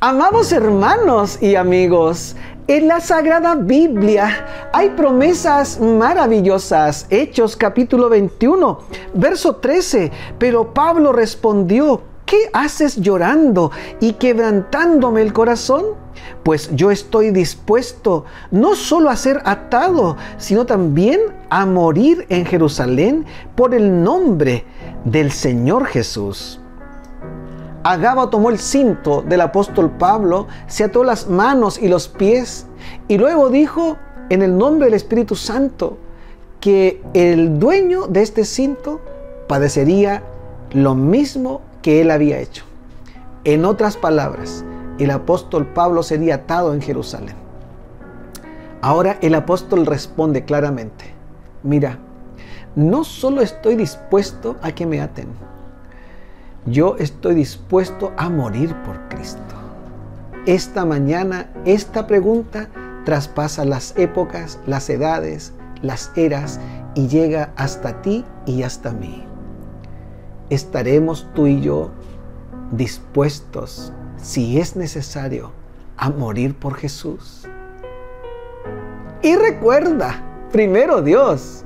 Amados hermanos y amigos, en la Sagrada Biblia hay promesas maravillosas. Hechos capítulo 21, verso 13. Pero Pablo respondió, ¿qué haces llorando y quebrantándome el corazón? Pues yo estoy dispuesto no solo a ser atado, sino también a morir en Jerusalén por el nombre del Señor Jesús. Agabo tomó el cinto del apóstol Pablo, se ató las manos y los pies y luego dijo en el nombre del Espíritu Santo que el dueño de este cinto padecería lo mismo que él había hecho. En otras palabras, el apóstol Pablo sería atado en Jerusalén. Ahora el apóstol responde claramente, mira, no solo estoy dispuesto a que me aten, yo estoy dispuesto a morir por Cristo. Esta mañana esta pregunta traspasa las épocas, las edades, las eras y llega hasta ti y hasta mí. ¿Estaremos tú y yo dispuestos, si es necesario, a morir por Jesús? Y recuerda, primero Dios